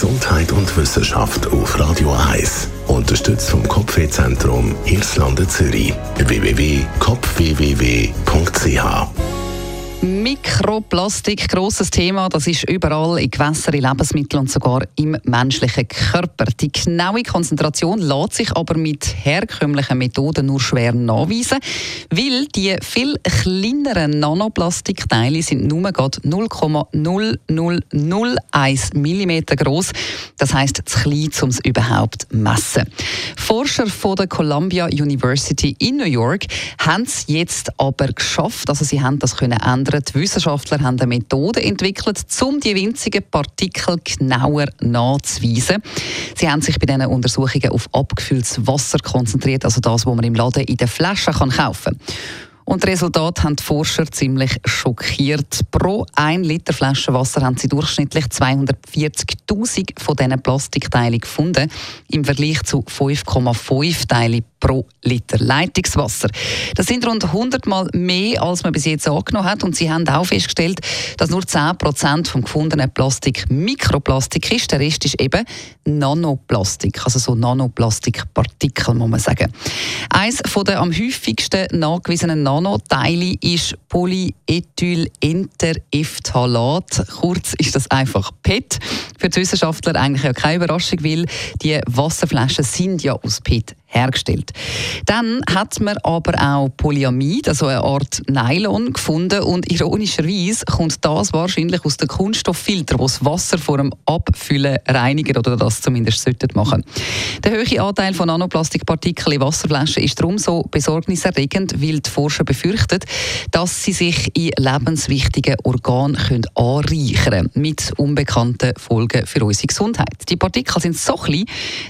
Gesundheit und Wissenschaft auf Radio 1. Unterstützt vom Kopfwehzentrum Irlande Zürich. www.kopfwww.ch Mikroplastik, grosses Thema, das ist überall in Gewässern, in Lebensmitteln und sogar im menschlichen Körper. Die genaue Konzentration lässt sich aber mit herkömmlichen Methoden nur schwer nachweisen, weil die viel kleineren Nanoplastikteile sind nur 0,0001 mm groß. Das heißt zu klein, um es überhaupt zu messen. Forscher von der Columbia University in New York haben es jetzt aber geschafft, also sie haben das können ändern. Die Wissenschaftler haben eine Methode entwickelt, um die winzigen Partikel genauer nachzuweisen. Sie haben sich bei diesen Untersuchungen auf abgefülltes Wasser konzentriert, also das, was man im Laden in der Flasche kaufen kann. Und das Resultat haben die Forscher ziemlich schockiert. Pro 1 Liter Flasche Wasser haben sie durchschnittlich 240.000 von diesen Plastikteilen gefunden, im Vergleich zu 5,5 Teilen pro Liter Leitungswasser. Das sind rund 100 Mal mehr, als man bis jetzt angenommen hat. Und sie haben auch festgestellt, dass nur 10 Prozent vom gefundenen Plastik Mikroplastik ist. Der Rest ist eben Nanoplastik, also so Nanoplastikpartikel, muss man sagen. Eines der am häufigsten nachgewiesenen Nanoteile ist Polyethylenterephthalat. Kurz ist das einfach PET. Für die Wissenschaftler eigentlich ja keine Überraschung, weil die Wasserflaschen sind ja aus PET hergestellt. Dann hat man aber auch Polyamid, also eine Art Nylon, gefunden und ironischerweise kommt das wahrscheinlich aus den Kunststofffiltern, die das Wasser vor dem Abfüllen reinigen oder das zumindest sollten machen. Der hohe Anteil von Nanoplastikpartikeln in Wasserflaschen ist darum so besorgniserregend, weil die Forscher befürchten, dass sie sich in lebenswichtigen Organen können anreichern können, mit unbekannten Folgen für unsere Gesundheit. Die Partikel sind so klein,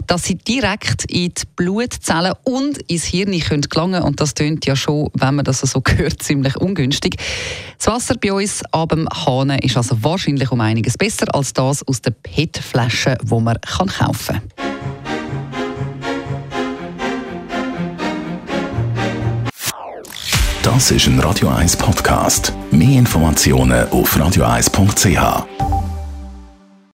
dass sie direkt in die Blut Blutzellen und ins Hirn können gelangen und das tönt ja schon, wenn man das so hört, ziemlich ungünstig. Das Wasser bei uns ab dem Hahn ist also wahrscheinlich um einiges besser als das aus der PET-Flasche, die man kaufen kann. Das ist ein Radio 1 Podcast. Mehr Informationen auf radio1.ch.